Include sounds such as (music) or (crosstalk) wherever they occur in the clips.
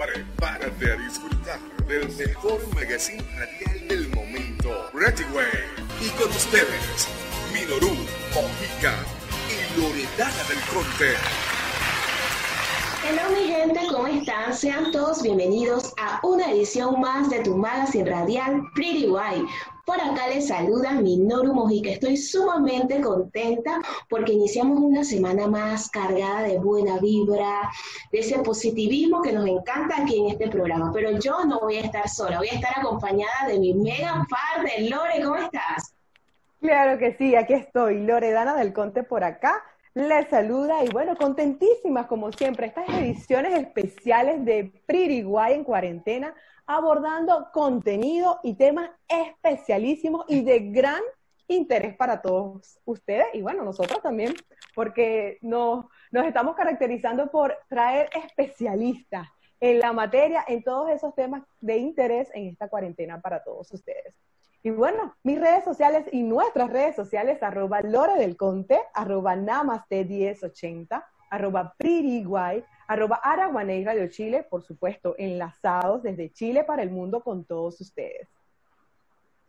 Prepárate a disfrutar del mejor magazine radial del momento, Ready Way. Y con ustedes, Minoru, Mojica y Loredana del Conte. Hola mi gente, ¿cómo están? Sean todos bienvenidos a una edición más de tu magazine radial Pretty White. Por acá les saluda Minoru Mojica. Estoy sumamente contenta porque iniciamos una semana más cargada de buena vibra, de ese positivismo que nos encanta aquí en este programa. Pero yo no voy a estar sola, voy a estar acompañada de mi mega de Lore. ¿Cómo estás? Claro que sí, aquí estoy, Loredana del Conte por acá. Les saluda y bueno, contentísimas como siempre, estas ediciones especiales de Pretty Guay en cuarentena, abordando contenido y temas especialísimos y de gran interés para todos ustedes y bueno, nosotros también, porque nos, nos estamos caracterizando por traer especialistas en la materia, en todos esos temas de interés en esta cuarentena para todos ustedes. Y bueno, mis redes sociales y nuestras redes sociales, arroba Lore del Conte, arroba Namaste1080, arroba Guay, arroba Araguaney Radio Chile, por supuesto, enlazados desde Chile para el mundo con todos ustedes.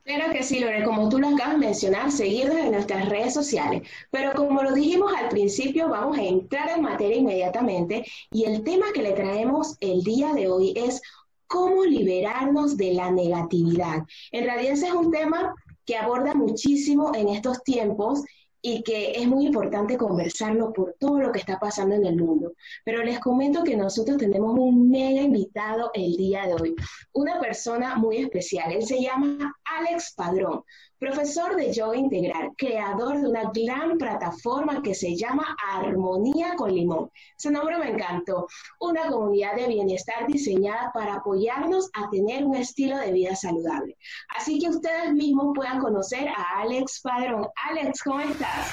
Claro que sí, Lore, como tú lo acabas de mencionar, seguirnos en nuestras redes sociales. Pero como lo dijimos al principio, vamos a entrar en materia inmediatamente y el tema que le traemos el día de hoy es cómo liberarnos de la negatividad. En realidad es un tema que aborda muchísimo en estos tiempos y que es muy importante conversarlo por todo lo que está pasando en el mundo. Pero les comento que nosotros tenemos un mega invitado el día de hoy, una persona muy especial. Él se llama Alex Padrón, profesor de yoga integral, creador de una gran plataforma que se llama Armonía con Limón. Ese nombre me encantó. Una comunidad de bienestar diseñada para apoyarnos a tener un estilo de vida saludable. Así que ustedes mismos puedan conocer a Alex Padrón. Alex, ¿cómo estás?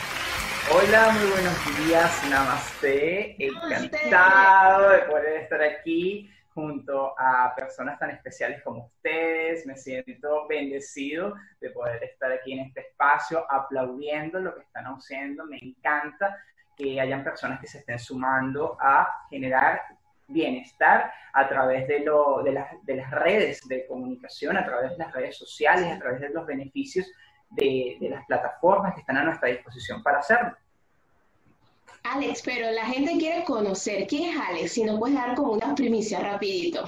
Hola, muy buenos días, namaste. Encantado de poder estar aquí junto a personas tan especiales como ustedes. Me siento bendecido de poder estar aquí en este espacio aplaudiendo lo que están haciendo. Me encanta que hayan personas que se estén sumando a generar bienestar a través de, las redes de comunicación, a través de las redes sociales, a través de los beneficios de, de las plataformas que están a nuestra disposición para hacerlo. Alex, pero la gente quiere conocer quién es Alex, si nos puedes dar como una primicia rapidito.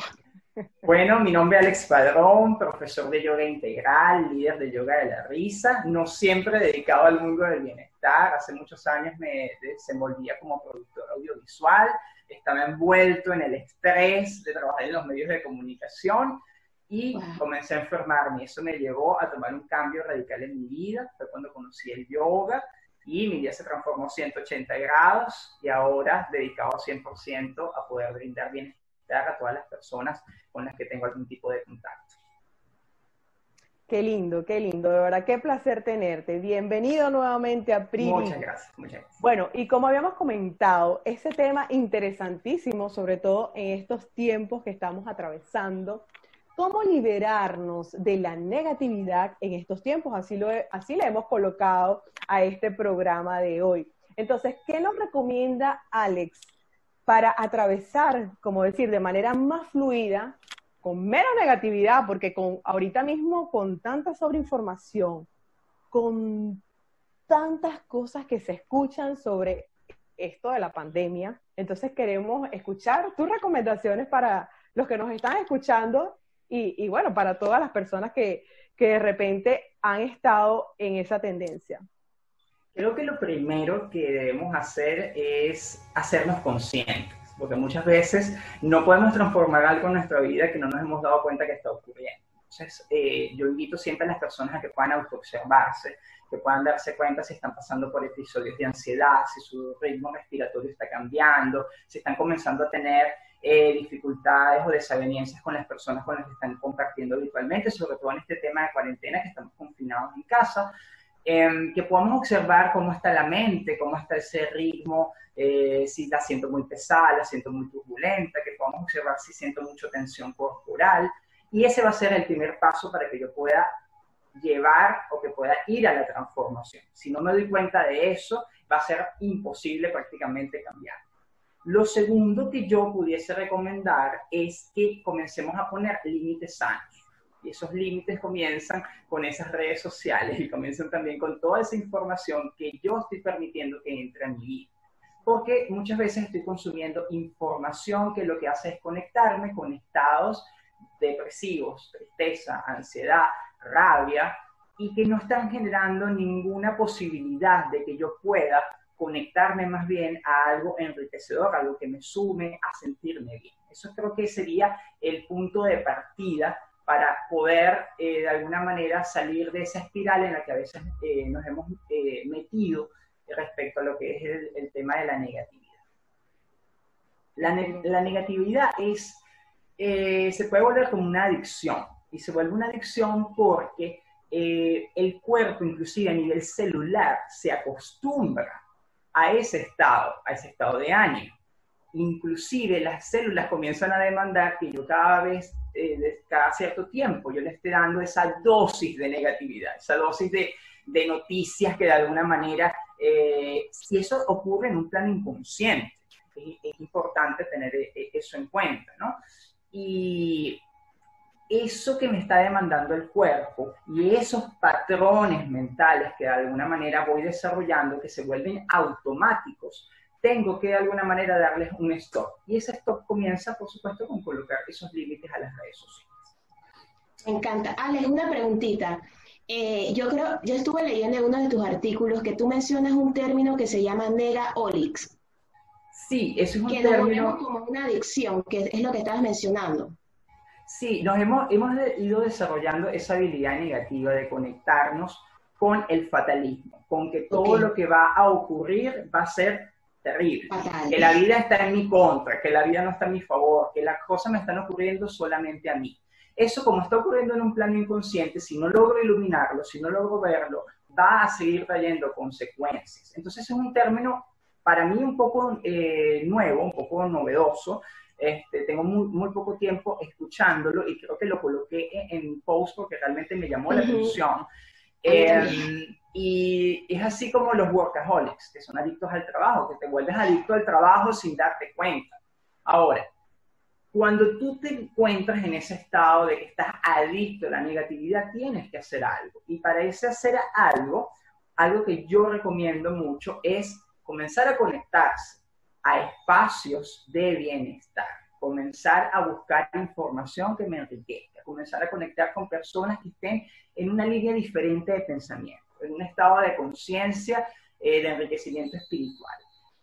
Bueno, mi nombre es Alex Padrón, profesor de yoga integral, líder de yoga de la risa, no siempre dedicado al mundo del bienestar. Hace muchos años me desenvolvía como productor audiovisual, estaba envuelto en el estrés de trabajar en los medios de comunicación y comencé a enfermarme. Eso me llevó a tomar un cambio radical en mi vida. Fue cuando conocí el yoga, y mi vida se transformó 180 grados y ahora dedicado 100% a poder brindar bienestar a todas las personas con las que tengo algún tipo de contacto. Qué lindo, qué lindo, de verdad, qué placer tenerte. Bienvenido nuevamente a PRI. Muchas gracias, muchas gracias. Bueno, y como habíamos comentado, ese tema interesantísimo, sobre todo en estos tiempos que estamos atravesando, cómo liberarnos de la negatividad en estos tiempos. Así, lo, así le hemos colocado a este programa de hoy. Entonces, ¿qué nos recomienda Alex para atravesar, como decir, de manera más fluida, con menos negatividad, porque con, ahorita mismo con tanta sobreinformación, con tantas cosas que se escuchan sobre esto de la pandemia, entonces queremos escuchar tus recomendaciones para los que nos están escuchando y, bueno, para todas las personas que, que de repente han estado en esa tendencia. Creo que lo primero que debemos hacer es hacernos conscientes, porque muchas veces no podemos transformar algo en nuestra vida que no nos hemos dado cuenta que está ocurriendo. Entonces, eh, yo invito siempre a las personas a que puedan autoobservarse, que puedan darse cuenta si están pasando por episodios de ansiedad, si su ritmo respiratorio está cambiando, si están comenzando a tener eh, dificultades o desavenencias con las personas con las que están compartiendo habitualmente, sobre todo en este tema de cuarentena que estamos confinados en casa, em, que podamos observar cómo está la mente, cómo está ese ritmo, eh, si la siento muy pesada, la siento muy turbulenta, que podamos observar si siento mucha tensión corporal. Y ese va a ser el primer paso para que yo pueda llevar o que pueda ir a la transformación. Si no me doy cuenta de eso, va a ser imposible prácticamente cambiar. Lo segundo que yo pudiese recomendar es que comencemos a poner límites sanos. Y esos límites comienzan con esas redes sociales y comienzan también con toda esa información que yo estoy permitiendo que entre a mi vida. Porque muchas veces estoy consumiendo información que lo que hace es conectarme con estados depresivos, tristeza, ansiedad, rabia, y que no están generando ninguna posibilidad de que yo pueda conectarme más bien a algo enriquecedor, algo que me sume a sentirme bien. Eso creo que sería el punto de partida para poder eh, de alguna manera salir de esa espiral en la que a veces eh, nos hemos eh, metido respecto a lo que es el, tema de la negatividad. La, la negatividad es, se puede volver como una adicción y se vuelve una adicción porque el cuerpo, inclusive a nivel celular, se acostumbra a ese estado, a ese estado de ánimo inclusive las células comienzan a demandar que yo cada vez, eh, cada cierto tiempo, yo le esté dando esa dosis de negatividad, esa dosis de, noticias que de alguna manera, eh, si eso ocurre en un plano inconsciente, es, es importante tener eh, eso en cuenta, ¿no? Y eso que me está demandando el cuerpo y esos patrones mentales que de alguna manera voy desarrollando, que se vuelven automáticos, tengo que de alguna manera darles un stop. Y ese stop comienza, por supuesto, con colocar esos límites a las redes sociales. Me encanta. Alex, una preguntita. Eh, yo creo, yo estuve leyendo en uno de tus artículos que tú mencionas un término que se llama negaolix. Sí, eso es un que término... como una adicción, que es lo que estabas mencionando. Sí, nos hemos, hemos ido desarrollando esa habilidad negativa de conectarnos con el fatalismo, con que todo lo que va a ocurrir va a ser terrible. Que la vida está en mi contra, que la vida no está a mi favor, que las cosas me están ocurriendo solamente a mí. Eso como está ocurriendo en un plano inconsciente, si no logro iluminarlo, si no logro verlo, va a seguir trayendo consecuencias. Entonces es un término para mí un poco eh, nuevo, un poco novedoso. Este, tengo muy, muy, poco tiempo escuchándolo y creo que lo coloqué en, post porque realmente me llamó la atención. Y es así como los workaholics, que son adictos al trabajo, que te vuelves adicto al trabajo sin darte cuenta. Ahora, cuando tú te encuentras en ese estado de que estás adicto a la negatividad, tienes que hacer algo. Y para ese hacer algo, algo que yo recomiendo mucho es comenzar a conectarse a espacios de bienestar, comenzar a buscar información que me enriquezca, comenzar a conectar con personas que estén en una línea diferente de pensamiento en un estado de conciencia, eh, de enriquecimiento espiritual.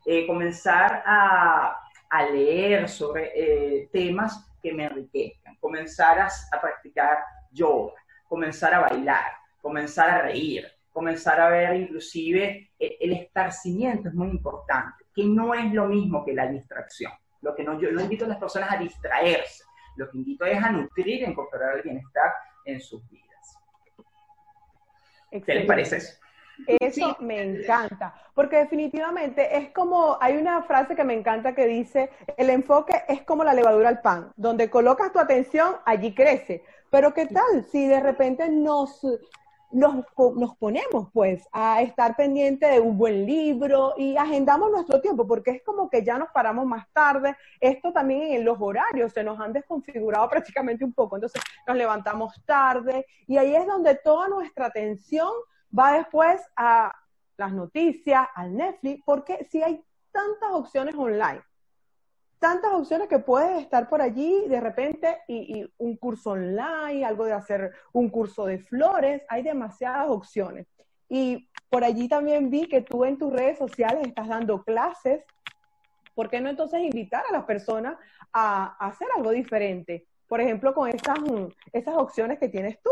Eh, comenzar a, a, leer sobre eh, temas que me enriquezcan, comenzar a, a, practicar yoga, comenzar a bailar, comenzar a reír, comenzar a ver inclusive el esparcimiento es muy importante, que no es lo mismo que la distracción. Lo que no, yo no invito a las personas a distraerse, lo que invito es a nutrir e incorporar el bienestar en sus vidas. ¿Qué les parece eso? Eso me encanta, porque definitivamente es como, hay una frase que me encanta que dice, el enfoque es como la levadura al pan, donde colocas tu atención, allí crece. Pero ¿qué tal si de repente nos, nos, nos, ponemos pues a estar pendiente de un buen libro y agendamos nuestro tiempo, porque es como que ya nos paramos más tarde. Esto también en los horarios se nos han desconfigurado (laughs) prácticamente un poco, entonces nos levantamos tarde y ahí es donde toda nuestra atención va después a las noticias, al Netflix, porque si hay tantas opciones online, tantas opciones que puedes estar por allí de repente y, un curso online, algo de hacer un curso de flores, hay demasiadas opciones. Y por allí también vi que tú en tus redes sociales estás dando clases. ¿Por qué no entonces invitar a las personas a, hacer algo diferente? Por ejemplo, con esas, esas opciones que tienes tú.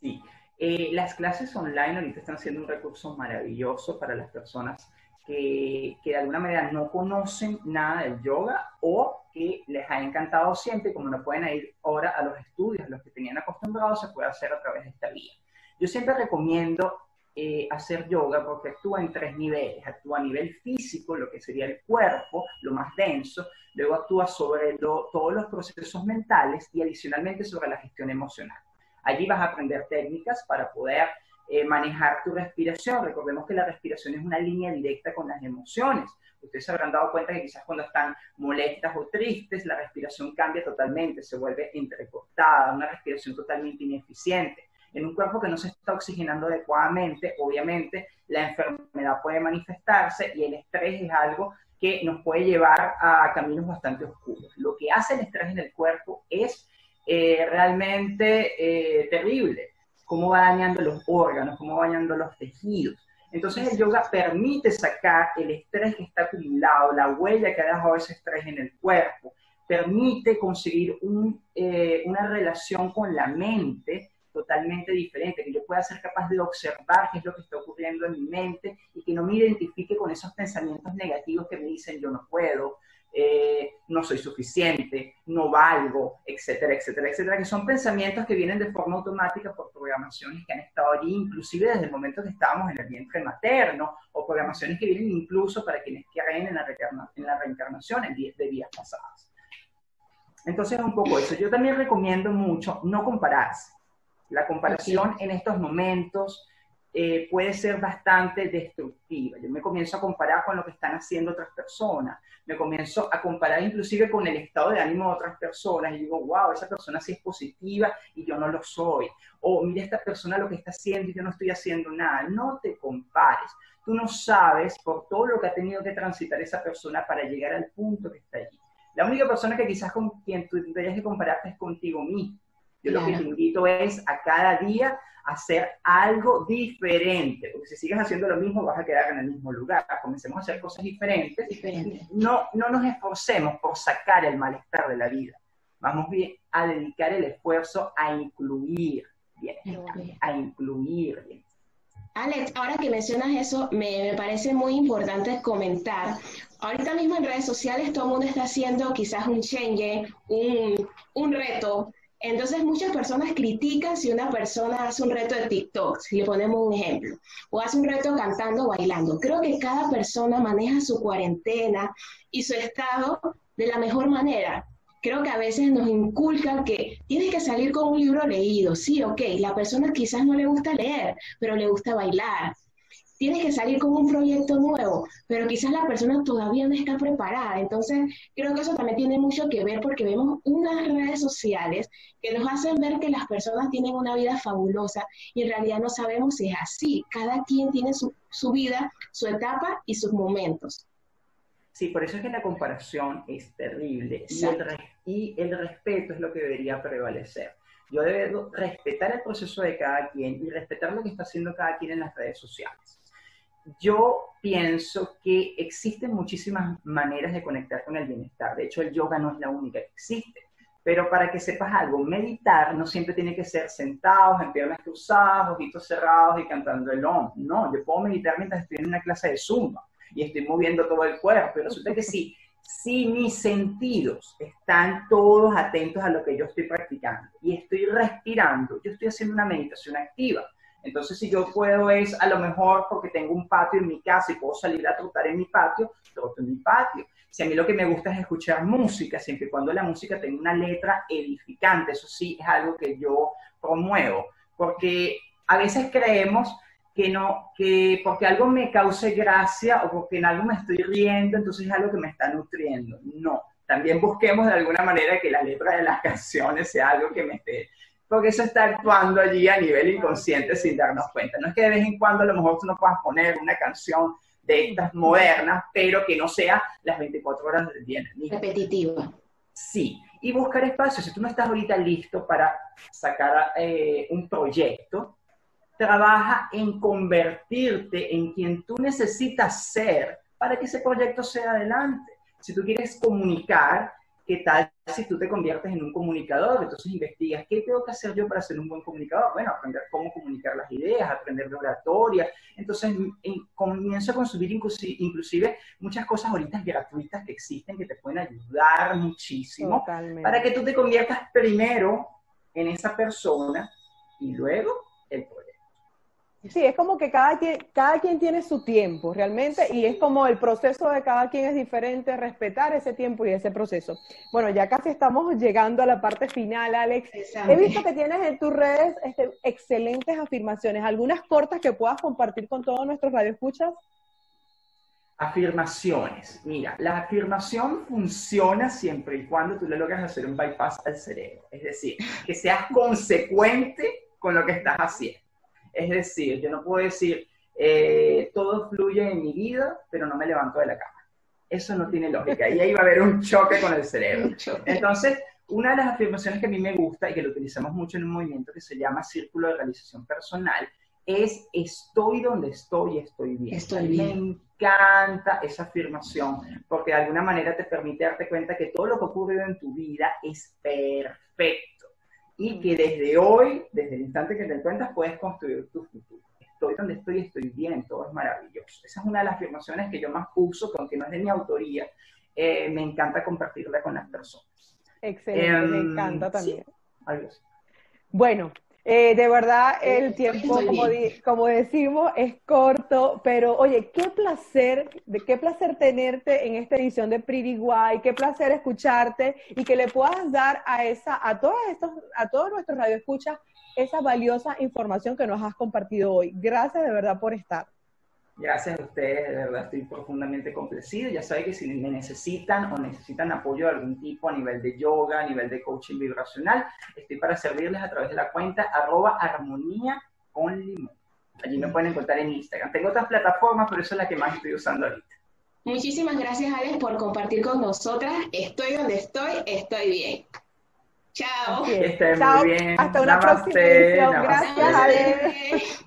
Sí, eh, las clases online ahorita están siendo un recurso maravilloso para las personas que, de alguna manera no conocen nada del yoga o que les ha encantado siempre como no pueden ir ahora a los estudios, los que tenían acostumbrados, se puede hacer a través de esta vía. Yo siempre recomiendo eh, hacer yoga porque actúa en tres niveles. Actúa a nivel físico, lo que sería el cuerpo, lo más denso. Luego actúa sobre todos los procesos mentales y adicionalmente sobre la gestión emocional. Allí vas a aprender técnicas para poder eh, manejar tu respiración. Recordemos que la respiración es una línea directa con las emociones. Ustedes se habrán dado cuenta que quizás cuando están molestas o tristes, la respiración cambia totalmente, se vuelve entrecortada, una respiración totalmente ineficiente. En un cuerpo que no se está oxigenando adecuadamente, obviamente la enfermedad puede manifestarse y el estrés es algo que nos puede llevar a caminos bastante oscuros. Lo que hace el estrés en el cuerpo es eh, realmente eh, terrible, cómo va dañando los órganos, cómo va dañando los tejidos. Entonces el yoga permite sacar el estrés que está acumulado, la huella que ha dejado ese estrés en el cuerpo, permite conseguir eh, una relación con la mente totalmente diferente, que yo pueda ser capaz de observar qué es lo que está ocurriendo en mi mente y que no me identifique con esos pensamientos negativos que me dicen yo no puedo, eh, no soy suficiente, no valgo, etcétera, etcétera, etcétera, que son pensamientos que vienen de forma automática por programaciones que han estado allí, inclusive desde el momento que estábamos en el vientre materno, o programaciones que vienen incluso para quienes creen en la, en la reencarnación en de vidas pasadas. Entonces es un poco eso. Yo también recomiendo mucho no compararse. La comparación en estos momentos eh, puede ser bastante destructiva. Yo me comienzo a comparar con lo que están haciendo otras personas, me comienzo a comparar inclusive con el estado de ánimo de otras personas y digo, wow, esa persona sí es positiva y yo no lo soy. O mira esta persona lo que está haciendo y yo no estoy haciendo nada. No te compares. Tú no sabes por todo lo que ha tenido que transitar esa persona para llegar al punto que está allí. La única persona que quizás con quien tú tendrías que compararte es contigo mismo. Yo lo que te invito es a cada día hacer algo diferente, porque si sigues haciendo lo mismo vas a quedar en el mismo lugar. Comencemos a hacer cosas diferentes. No, no nos esforcemos por sacar el malestar de la vida. Vamos bien a dedicar el esfuerzo a incluir bien, a incluir bien. Alex, ahora que mencionas eso, me, me, parece muy importante comentar. Ahorita mismo en redes sociales todo el mundo está haciendo quizás un change, un, un reto entonces muchas personas critican si una persona hace un reto de TikTok, si le ponemos un ejemplo, o hace un reto cantando o bailando. Creo que cada persona maneja su cuarentena y su estado de la mejor manera. Creo que a veces nos inculcan que tienes que salir con un libro leído. Sí, ok, la persona quizás no le gusta leer, pero le gusta bailar tienes que salir con un proyecto nuevo, pero quizás la persona todavía no está preparada. Entonces, creo que eso también tiene mucho que ver porque vemos unas redes sociales que nos hacen ver que las personas tienen una vida fabulosa y en realidad no sabemos si es así. Cada quien tiene su, vida, su etapa y sus momentos. Sí, por eso es que la comparación es terrible y el, y el respeto es lo que debería prevalecer. Yo debo respetar el proceso de cada quien y respetar lo que está haciendo cada quien en las redes sociales yo pienso que existen muchísimas maneras de conectar con el bienestar. De hecho, el yoga no es la única que existe. Pero para que sepas algo, meditar no siempre tiene que ser sentados, en piernas cruzadas, ojitos cerrados y cantando el om. No, yo puedo meditar mientras estoy en una clase de zumba y estoy moviendo todo el cuerpo. Pero resulta que sí, si mis sentidos están todos atentos a lo que yo estoy practicando y estoy respirando, yo estoy haciendo una meditación activa. Entonces, si yo puedo es, a lo mejor porque tengo un patio en mi casa y puedo salir a trotar en mi patio, troto en mi patio. Si a mí lo que me gusta es escuchar música, siempre y cuando la música tenga una letra edificante, eso sí es algo que yo promuevo, porque a veces creemos que no, que porque algo me cause gracia o porque en algo me estoy riendo, entonces es algo que me está nutriendo. No, también busquemos de alguna manera que la letra de las (laughs) canciones sea algo que me esté porque eso está actuando allí a nivel inconsciente sin darnos cuenta. No es que de vez en cuando a lo mejor tú no puedas poner una canción de estas modernas, pero que no sea las 24 horas del día. Repetitiva. Sí, y buscar espacio. Si tú no estás ahorita listo para sacar eh, un proyecto, trabaja en convertirte en quien tú necesitas ser para que ese proyecto sea adelante. Si tú quieres comunicar, ¿Qué tal si tú te conviertes en un comunicador? Entonces investigas, ¿qué tengo que hacer yo para ser un buen comunicador? Bueno, aprender cómo comunicar las ideas, aprender de oratoria. Entonces comienzo a consumir inclusive, muchas cosas ahorita gratuitas que existen que te pueden ayudar muchísimo para que tú te conviertas primero en esa persona y luego el proyecto. Sí, es como que cada quien, cada quien tiene su tiempo realmente y es como el proceso de cada quien es diferente, respetar ese tiempo y ese proceso. Bueno, ya casi estamos llegando a la parte final, Alex. He visto que tienes en tus redes este, excelentes afirmaciones, algunas cortas que puedas compartir con todos nuestros radioescuchas. Afirmaciones. Mira, la afirmación funciona siempre y cuando tú le logras hacer un bypass al cerebro. Es decir, que seas consecuente con lo que estás haciendo. Es decir, yo no puedo decir, eh, todo fluye en mi vida, pero no me levanto de la cama. Eso no tiene lógica. Y ahí va a haber un choque con el cerebro. (laughs) Entonces, una de las afirmaciones que a mí me gusta y que lo utilizamos mucho en un movimiento que se llama Círculo de Realización Personal es estoy donde estoy estoy bien. Estoy bien. Me encanta esa afirmación porque de alguna manera te permite darte cuenta que todo lo que ocurre en tu vida es perfecto y que desde hoy, desde el instante que te encuentras, puedes construir tu futuro. Estoy donde estoy, estoy bien, todo es maravilloso. Esa es una de las afirmaciones que yo más uso, que aunque no es de mi autoría, eh, me encanta compartirla con las personas. Excelente, me em, encanta también. Adiós. Bueno, eh, de verdad, el tiempo, como, decimos, es corto, pero oye, qué placer, de qué placer tenerte en esta edición de Pretty Guay, qué placer escucharte y que le puedas dar a esa, a todos estos, a todos nuestros radioescuchas esa valiosa información que nos has compartido hoy. Gracias de verdad por estar. Gracias a ustedes, de verdad estoy profundamente complacido. Ya saben que si me necesitan o necesitan apoyo de algún tipo a nivel de yoga, a nivel de coaching vibracional, estoy para servirles a través de la cuenta arroba armonía con limón. Allí me pueden encontrar en Instagram. Tengo otras plataformas, pero esa es la que más estoy usando ahorita. Muchísimas gracias, Alex, por compartir con nosotras. Estoy donde estoy, estoy bien. Chao. Estén muy bien. Hasta una próxima edición. Gracias, Alex.